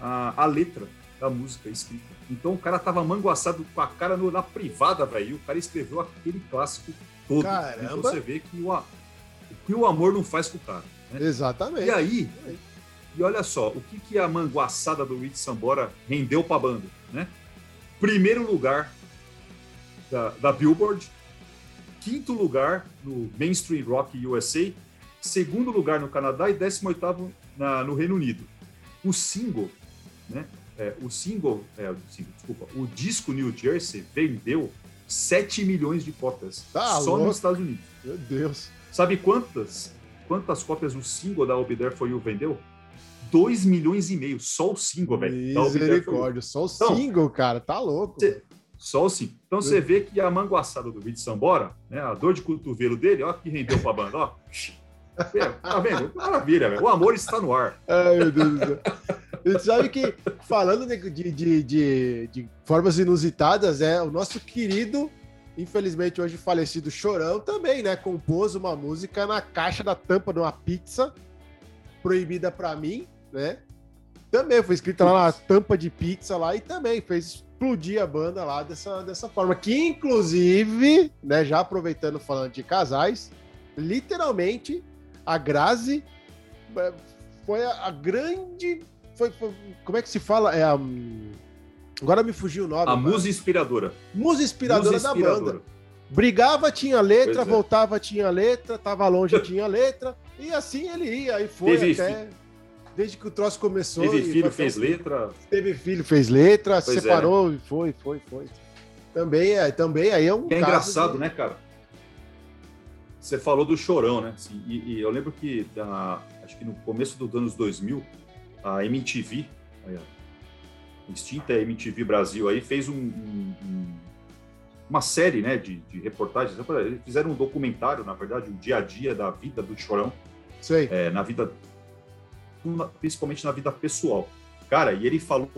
a, a letra da música escrita. Então o cara tava manguaçado com a cara no- na privada, velho. O cara escreveu aquele clássico todo. Caramba. Então você vê que o, que o amor não faz com o cara. Exatamente. E aí, e olha só, o que, que a manguaçada do Rich Sambora rendeu pra banda, né? Primeiro lugar da, da Billboard, quinto lugar no Mainstream Rock USA, segundo lugar no Canadá e 18º na, no Reino Unido. O single, né? é, o single, é, o single, desculpa, o disco New Jersey vendeu 7 milhões de cópias Tá só louco. nos Estados Unidos. Meu Deus. Sabe quantas? Quantas cópias o single da There For You vendeu? 2 milhões e meio, só o single, velho. You. Misericórdia. Só o Então, single, cara. Tá louco. Cê- Só o single. Então você vê que a manguaçada do Rich Sambora, né, a dor de cotovelo dele, ó, que rendeu pra banda, ó. É, tá vendo? Maravilha, velho. O amor está no ar. Ai, meu Deus do céu. E sabe que, falando de, de, de, de- formas inusitadas, é o nosso querido, infelizmente hoje falecido Chorão, também, né? Compôs uma música na caixa da tampa de uma pizza, proibida pra mim, né? Também foi escrita lá na tampa de pizza lá e também fez explodir a banda lá dessa, dessa forma. Que, inclusive, né, já aproveitando falando de casais, literalmente a Grazi é, foi a, a grande. Foi, foi- como é que se fala? É a, agora me fugiu o nome. A musa inspiradora. Musa inspiradora Musa da banda. Brigava, tinha letra, Pois é. voltava, tinha letra, tava longe, tinha letra, e assim ele ia, aí foi Teve até. Desde que o troço começou. Teve filho, fez letra. Teve filho, fez letra, Pois é. separou e foi, foi, foi. Também é, também aí é um. É engraçado, de- né, cara? Você falou do Chorão, né? Assim, e, e eu lembro que, acho que no começo dos anos 2000, a MTV, ó, extinta MTV Brasil, aí fez um- um- um- uma série né, de, de reportagens. Eles fizeram um documentário, na verdade, o dia a dia da vida do Chorão, Sei. é, na vida, principalmente na vida pessoal. Cara, e ele falou,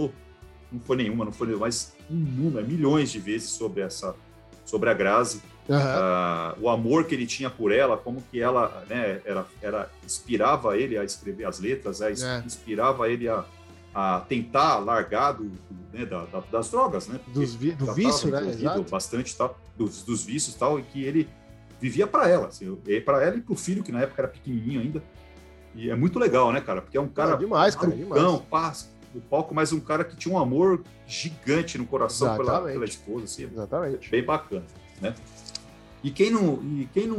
não foi nenhuma, não foi nenhuma, mas inúmeras, milhões de vezes sobre essa, sobre a Grazi, Aham. ah, o amor que ele tinha por ela, como que ela, né, era, era inspirava ele a escrever as letras, a, ins- É. inspirava ele a, a tentar largar do, né, da- da- das drogas, né? Dos vi- do vício, né? Exato. Bastante tal, dos, dos vícios tal, e que ele vivia para ela, assim, para ela e pro filho, que na época era pequenininho ainda. E é muito legal, né, cara? Porque é um cara Ah, demais, cara, malucão, demais. no palco, mas um cara que tinha um amor gigante no coração pela, pela esposa, assim, Exatamente. bem bacana, né? E quem não, e quem não,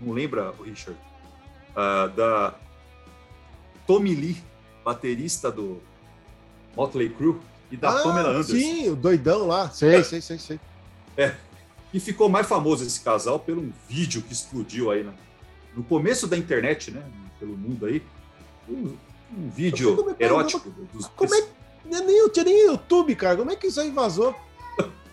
não, lembra, Richard, ah, da Tommy Lee, baterista do Motley Crue, e da Ah, Pamela Anderson, Sim, o doidão lá. Sei, sei, sei, sei. e ficou mais famoso esse casal pelo um vídeo que explodiu aí na- no começo da internet, né, pelo mundo aí, um, um Eu vídeo erótico dos, Como é que. Nem, nem- tinha nem YouTube, cara. Como é que isso aí vazou?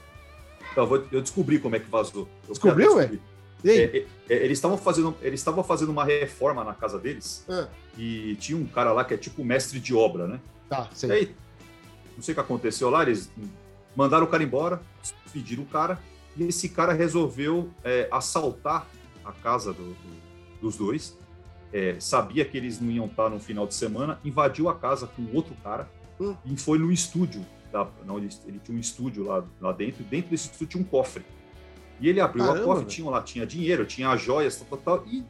Então, eu, vou- eu descobri como é que vazou. Eu Descobriu, aí? É, é, é, eles estavam fazendo, eles fazendo uma reforma na casa deles Ah, e tinha um cara lá que é tipo mestre de obra, né? tá, E sei. aí, não sei o que aconteceu lá, eles mandaram o cara embora, despediram o cara, e esse cara resolveu é, assaltar a casa do- do- dos dois. É, sabia que eles não iam estar no final de semana, invadiu a casa com outro cara Hum. e foi no estúdio. Da, não, ele, ele tinha um estúdio lá, lá dentro, e dentro desse estúdio tinha um cofre. E ele abriu Caramba, a cofre, tinha lá, tinha dinheiro, tinha joias, tal, tal, tal, e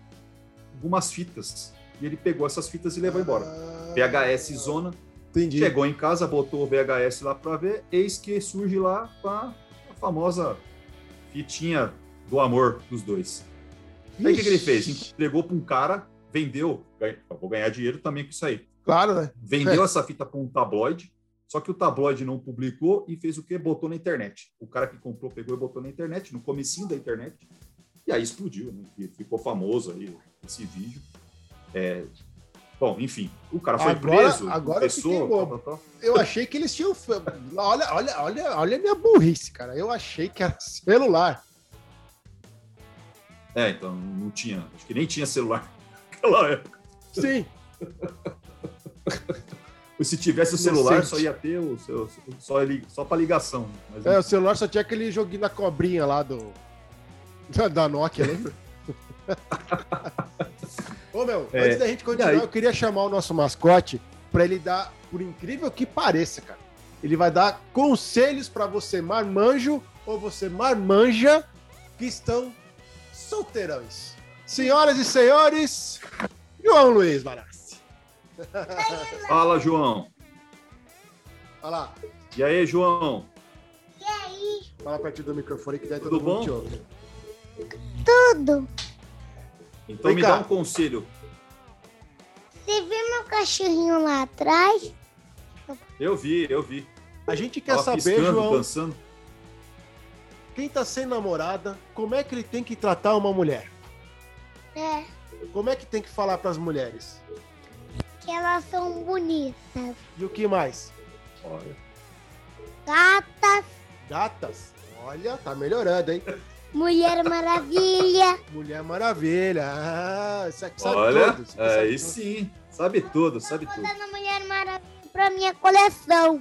algumas fitas. E ele pegou essas fitas e levou embora. Ah, VHS zona, Entendi. Chegou em casa, botou o VHS lá para ver, eis que surge lá a, a famosa fitinha do amor dos dois. Aí o que, que ele fez? Entregou para um cara, vendeu, vou ganhar dinheiro também com isso aí. Claro, né? Vendeu essa fita para um tabloide, só que o tabloide não publicou e fez o quê? Botou na internet. O cara que comprou pegou e botou na internet, no comecinho da internet, e aí explodiu, né? E ficou famoso aí esse vídeo. É, Bom, enfim, o cara foi Agora- preso, agora tal, tal, tal. Eu achei que eles tinham. Olha, olha, olha, olha a minha burrice, cara. Eu achei que era celular. É, então não tinha, acho que nem tinha celular naquela época. Sim. Se tivesse o celular, Inocente. só ia ter o seu, só, só para ligação. Mas, É, o celular só tinha aquele joguinho da cobrinha lá do. Da, Nokia, lembra? Ô, meu, É, antes da gente continuar, eu queria chamar o nosso mascote pra ele dar, por incrível que pareça, cara. Ele vai dar conselhos pra você, marmanjo ou você marmanja, que estão solteirões. Senhoras e senhores, João Luiz Barassi. Fala, João. Lá, E aí, João? E aí? fala perto do microfone que daí todo Tudo mundo bom? te. Tudo. Então Vem me cá. dá um conselho. Você viu meu cachorrinho lá atrás? Eu vi, eu vi. A gente quer Tava saber, piscando, João, dançando. quem tá sem namorada, como é que ele tem que tratar uma mulher? É. Como é que tem que falar pras mulheres? Que elas são bonitas. E o que mais? Olha. Gatas. Gatas? Olha, tá melhorando, hein? Mulher Maravilha. Mulher Maravilha. Ah, isso aqui sabe Olha, tudo. isso aqui aí sabe tudo. sim. Sabe tudo, sabe Tô tudo. dando Mulher Maravilha pra minha coleção.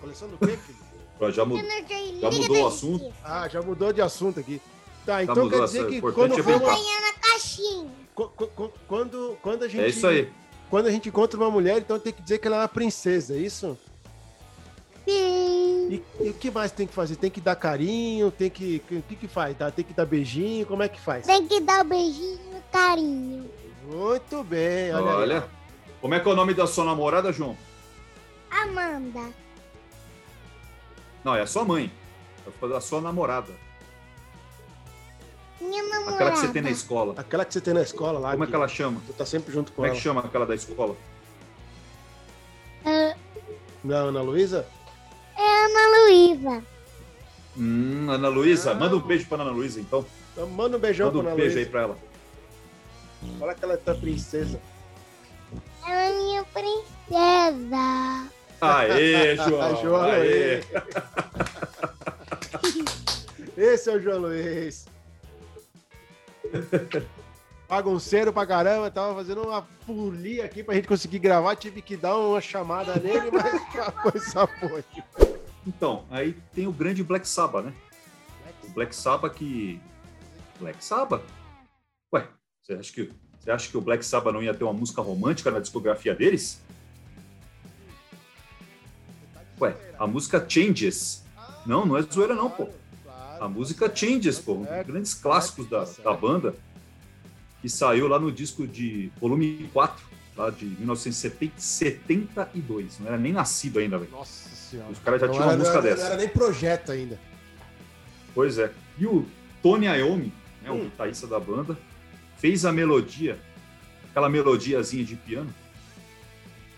Coleção do quê, filho? Já sei, Já mudou o assunto? Ah, já mudou de assunto aqui. Tá, então mudou, quer dizer que quando é for uma- brincar. Ganhando a caixinha. quando, quando a gente É isso aí. quando a gente encontra uma mulher, então tem que dizer que ela é uma princesa, é isso? Sim. E, e o que mais tem que fazer? Tem que dar carinho, tem que o que que faz? Tá? Tem que dar beijinho, como é que faz? Tem que dar beijinho e carinho. Muito bem, olha. aí. Olha. Como é que é o nome da sua namorada, João? Amanda. Não, é a sua mãe. É da sua namorada. Minha namorada. Aquela que você tem na escola. Aquela que você tem na escola lá. Como é que ela chama? Tu tá sempre junto com Como é ela. que chama aquela da escola? É, Não, Ana Luísa? é Ana Luísa. Hum, Ana Luísa. Ah. Manda um beijo pra Ana Luísa, então. Então manda um beijão Manda pra um Ana beijo aí Luísa. pra ela. Fala que ela é tua princesa. Ela é minha princesa. Aê, João. João Aê. Esse é o João Luiz. Bagunceiro pra caramba, tava fazendo uma folia aqui pra gente conseguir gravar, tive que dar uma chamada nele, mas coisa foi. Então, aí tem o grande Black Sabbath, né? O Black Sabbath que. Black Sabbath? Ué, você acha que, você acha que o Black Sabbath não ia ter uma música romântica na discografia deles? Ué, a música Changes. Não, não é zoeira, não, pô. A música Changes, pô, um dos grandes clássicos da, da banda, que saiu lá no disco de volume 4, lá de 1972. Não era nem nascido ainda, velho. Nossa senhora. Os caras já Não tinham uma música não era- dessa. Não era nem projeto ainda. Pois é. E o Tony Iommi, né, o Hum. guitarrista da banda, fez a melodia, aquela melodiazinha de piano,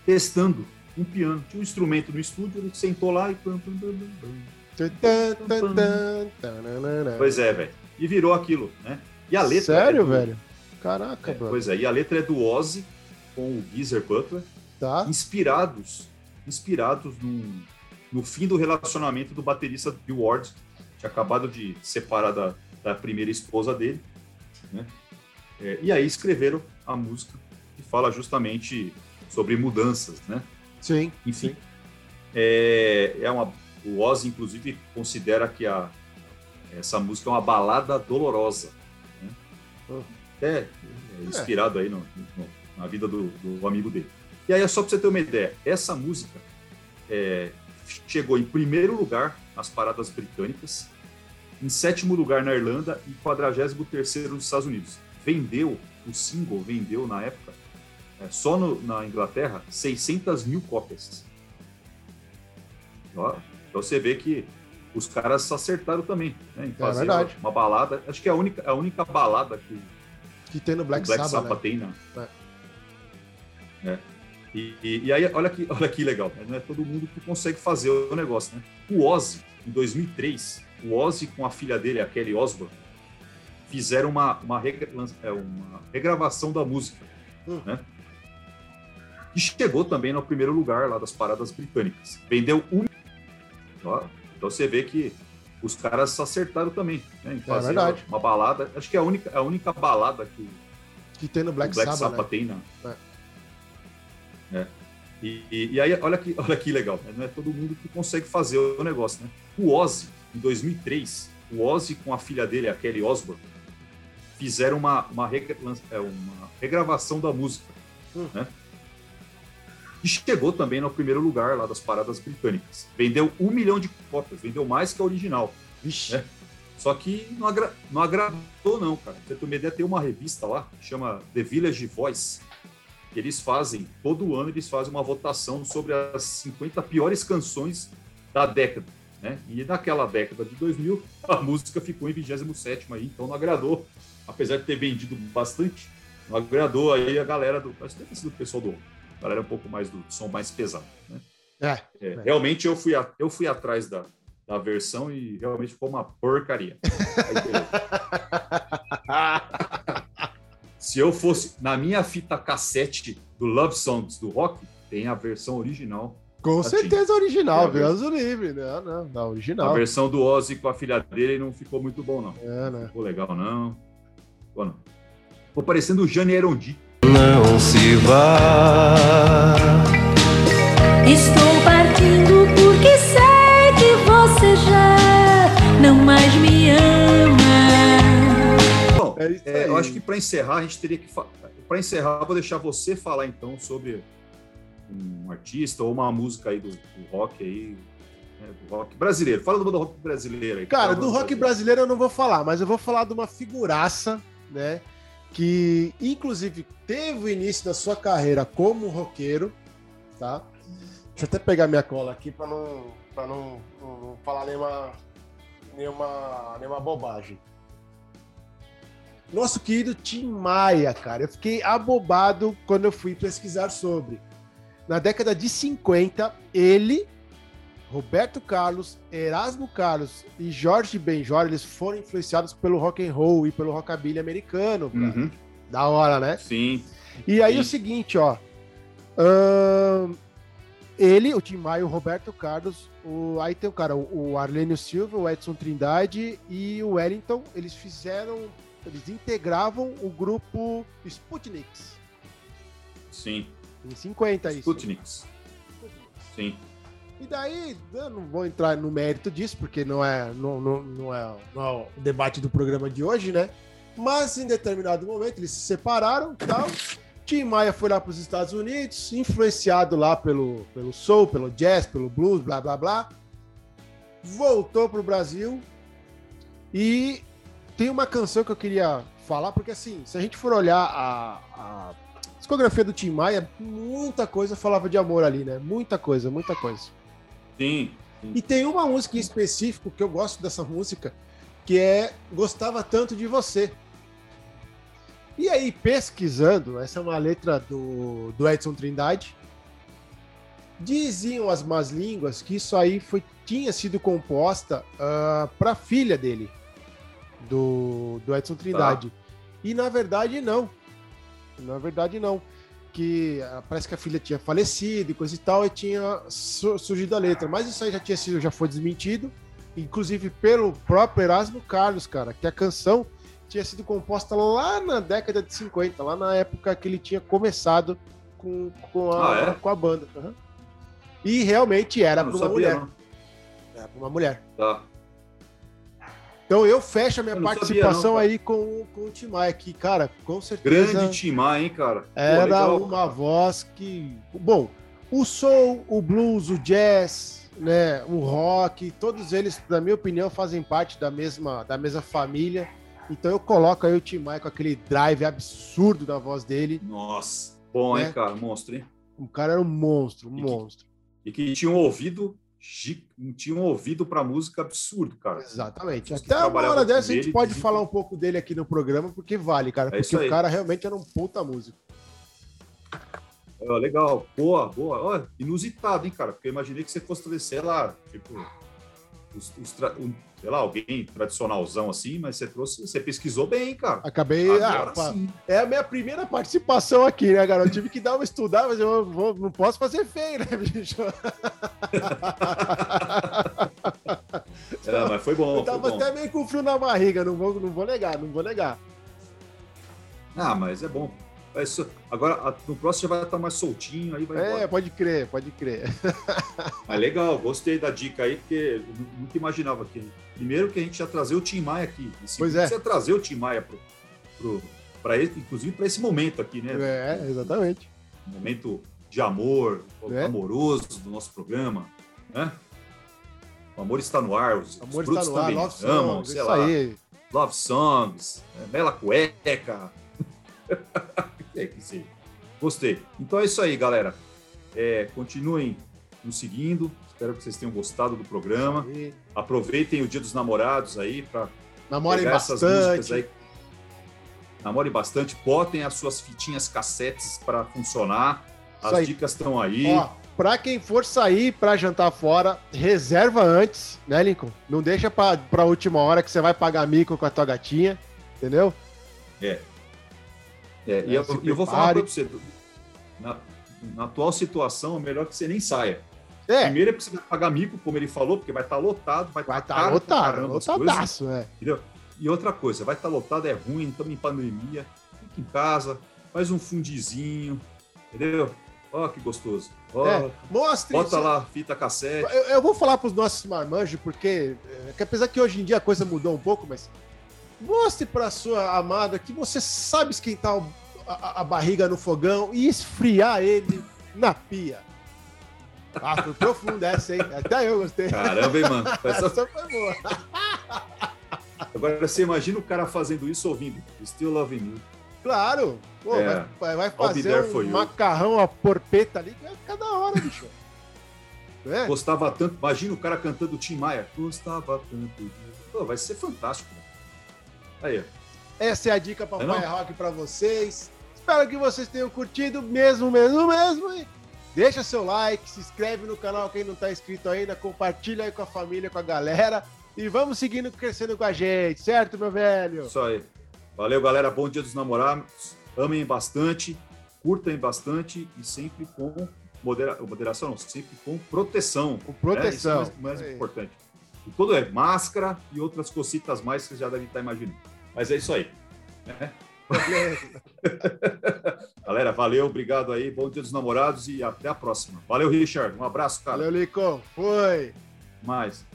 testando um piano. Tinha um instrumento no estúdio, ele sentou lá e... Pois é, velho. E virou aquilo, né? E a letra... Sério, é do- velho? Caraca, É, mano. pois é, e a letra é do Ozzy com o Geezer Butler, Tá. inspirados, inspirados no, no fim do relacionamento do baterista Bill Ward, tinha acabado de separar da, da primeira esposa dele, né? É, e aí escreveram a música que fala justamente sobre mudanças, né? Sim. Enfim, sim. é, é uma, o Ozzy, inclusive, considera que a, essa música é uma balada dolorosa. Né? Oh. Até é, inspirado aí no, no, na vida do, do, amigo dele. E aí, é só para você ter uma ideia, essa música é, chegou em primeiro lugar nas paradas britânicas, em sétimo lugar na Irlanda e 43 nos Estados Unidos. Vendeu, o single vendeu na época, é, só no, na Inglaterra, 600 mil cópias. Ó, então você vê que os caras acertaram também, né, em É fazer verdade. uma balada. Acho que é a única, a única balada que Que tem no Black, Black Sabbath, Sabbath né? tem, né? É. É. E, e- e aí, olha que, olha que legal, né? não é todo mundo que consegue fazer o negócio, né? O Ozzy, em 2003, o Ozzy com a filha dele, a Kelly Osbourne, fizeram uma, uma, regra- é, uma regravação da música, Hum. né? E chegou também no primeiro lugar lá das paradas britânicas. Vendeu um... Ó, Então você vê que os caras acertaram também, né? Em fazer verdade. uma balada. Acho que é a única, a única balada que Que tem no Black, Black Sabbath, Sabbath né? tem, né? É. É. E, e- e aí, olha que, olha que legal, né? não é todo mundo que consegue fazer o negócio, né? O Ozzy, em 2003, o Ozzy com a filha dele, a Kelly Osbourne, fizeram uma, uma, regra- é, uma regravação da música, Hum. né? E chegou também no primeiro lugar lá das paradas britânicas. Vendeu um milhão de cópias, vendeu mais que a original. Vixe. É. Só que não, agra não agradou, não, cara. Uma ideia, tem uma revista lá, que chama The Village Voice, que eles fazem, todo ano eles fazem uma votação sobre as 50 piores canções da década, né? E naquela década de 2000, a música ficou em 27 aí, então não agradou, apesar de ter vendido bastante, não agradou aí a galera do, acho que deve ter sido o pessoal do, a galera um pouco mais do som mais pesado, né? É. É, realmente eu fui, a- eu fui atrás da, da versão e realmente ficou uma porcaria. Se eu fosse na minha fita cassete do Love Songs do rock, tem a versão original. Com certeza original, É, a Deus o livre. Não, não, não, A original. versão do Ozzy com a filha dele não ficou muito bom, não. É, né? Não ficou legal, não. Ficou, não. Ficou parecendo o Jane Erondi. Não se vá. Estou partindo porque sei que você já não mais me ama. Bom, É é, eu acho que para encerrar, a gente teria que. Para encerrar, eu vou deixar você falar então sobre um artista ou uma música aí do, do rock aí. né, do rock brasileiro. Fala do, do rock brasileiro aí. Cara, do rock brasileiro eu não vou falar, mas eu vou falar de uma figuraça, né? Que inclusive teve o início da sua carreira como roqueiro, tá? Deixa eu até pegar minha cola aqui para não, não, não, não falar nenhuma, nenhuma, nenhuma bobagem. Nosso querido Tim Maia, cara. Eu fiquei abobado quando eu fui pesquisar sobre. Na década de 50, ele Roberto Carlos, Erasmo Carlos e Jorge Benjor, eles foram influenciados pelo rock and roll e pelo rockabilly americano. Uhum, Da hora, né? sim. E aí Sim. o seguinte, ó. ele, o Tim Maia, o Roberto Carlos, o, aí tem o cara, o, Arlênio Silva, o Edson Trindade e o Wellington, eles fizeram, eles integravam o grupo Sputniks, Sim. em 50 isso. Sputniks. Sim. E daí, eu não vou entrar no mérito disso, porque não é, não, não, não é, não é o debate do programa de hoje, né? Mas em determinado momento eles se separaram tal. Tim Maia foi lá para os Estados Unidos, influenciado lá pelo, pelo soul, pelo jazz, pelo blues, blá blá blá. Voltou para o Brasil e tem uma canção que eu queria falar, porque assim, se a gente for olhar a, a discografia do Tim Maia, muita coisa falava de amor ali, né? Muita coisa, muita coisa. Sim. E tem uma música em específico que eu gosto dessa música, que é Gostava Tanto de Você. E aí, pesquisando, essa é uma letra do, do Edson Trindade. Diziam as más línguas que isso aí foi, tinha sido composta para a filha dele, do, do Edson Trindade. E na verdade, não. Na verdade, não. Que ah, parece que a filha tinha falecido e coisa e tal, e tinha su- surgido a letra. Mas isso aí já tinha sido, já foi desmentido. inclusive pelo próprio Erasmo Carlos, cara, que a canção tinha sido composta lá na década de 50, lá na época que ele tinha começado com, com, a, Ah, é? com a banda. Aham. E realmente era para uma sabia, mulher. Era pra uma mulher. Tá. Então eu fecho a minha não sabia, participação não, aí com, com o Tim Maia, que, cara, com certeza Grande Timar, hein, cara? Pô, era legal, uma cara. voz que. Bom, o soul, o blues, o jazz, né, o rock, todos eles, na minha opinião, fazem parte da mesma, da mesma família. Então eu coloco aí o Tim Maia com aquele drive absurdo da voz dele. Nossa, bom, Né? hein, cara? Monstro, hein? O cara era um monstro, um E que- monstro. E que tinha um ouvido, tinha um ouvido pra música absurdo, cara. Exatamente. Até uma hora dessa a gente pode falar um pouco dele aqui no programa, porque vale, cara. É Porque o cara realmente era um puta músico. Ó, legal, boa, boa. Inusitado, hein, cara? Porque eu imaginei que você fosse trazer, sei lá, tipo, os, os um, sei lá, alguém tradicionalzão assim, mas você trouxe, você pesquisou bem, cara. Acabei. Agora ah. É a minha primeira participação aqui, né, garoto? Tive que dar uma estudada, mas eu vou- não posso fazer feio, né, bicho? É, mas foi bom, Eu foi tava bom. até meio com frio na barriga, não vou, não vou negar, não vou negar. Ah, mas é bom. Isso- Agora, no próximo já vai estar mais soltinho, aí vai É, embora. pode crer, pode crer. Mas legal, gostei da dica aí, porque nunca imaginava que. Primeiro que a gente ia trazer o Tim Maia aqui. Pois é. Você ia trazer o Tim Maia pro, pro, pra esse, inclusive para esse momento aqui, né? É, exatamente. momento de amor, É. amoroso do nosso programa, né? O amor está no ar, os, amor os ar, também love amam, songs, sei lá, aí. love songs, é, bela cueca. é que sim. Gostei. Então é isso aí, galera. É, continuem nos seguindo. Espero que vocês tenham gostado do programa. E Aproveitem o Dia dos Namorados aí para Namorem pegar essas músicas bastante. aí. Namorem bastante, botem as suas fitinhas cassetes para funcionar. As dicas estão aí. Ó, pra quem for sair pra jantar fora, reserva antes, né, Lincoln? Não deixa pra, pra última hora que você vai pagar mico com a tua gatinha, entendeu? É, e É, eu, se e eu vou falar para você, na, na atual situação, é melhor que você nem saia. É, Primeiro é porque você vai pagar mico, como ele falou, porque vai estar lotado, vai estar caro pra lotado, caramba as coisas, lotadaço, é. entendeu? E outra coisa, vai estar lotado, é ruim, estamos em pandemia, fica em casa, faz um fundizinho, entendeu? Ó, que gostoso. Ó, É, Mostre bota isso. lá, fita cassete. Eu, eu vou falar pros nossos marmanjos, porque é, apesar que hoje em dia a coisa mudou um pouco, mas mostre pra sua amada que você sabe esquentar a, a barriga no fogão e esfriar ele na pia. Ah, foi profunda essa, hein? Até eu gostei. Caramba, hein, mano? Essa- Essa foi boa. Agora você imagina o cara fazendo isso ouvindo. Still loving you. Claro. Pô, É. vai, vai fazer um macarrão a porpeta ali que vai ficar da hora, bicho. É? Gostava tanto. Imagina o cara cantando Tim Maia. Gostava tanto. Pô, vai ser fantástico. né? Aí, ó. Essa é a dica É Papai não? Rock pra vocês. Espero que vocês tenham curtido mesmo, mesmo, mesmo. E deixa seu like, se inscreve no canal quem não tá inscrito ainda, compartilha aí com a família, com a galera. E vamos seguindo crescendo com a gente, certo, meu velho? Isso aí. Valeu, galera. Bom dia dos namorados. Amem bastante, curtem bastante e sempre com modera... moderação, não, sempre com proteção. Com proteção. É, isso é mais, mais importante. E tudo é máscara e outras cositas mais que vocês já devem estar imaginando. Mas é isso aí. né? Galera, valeu, obrigado aí. Bom dia dos namorados e até a próxima. Valeu, Richard. Um abraço, cara. Valeu, Lico. Foi. Mais.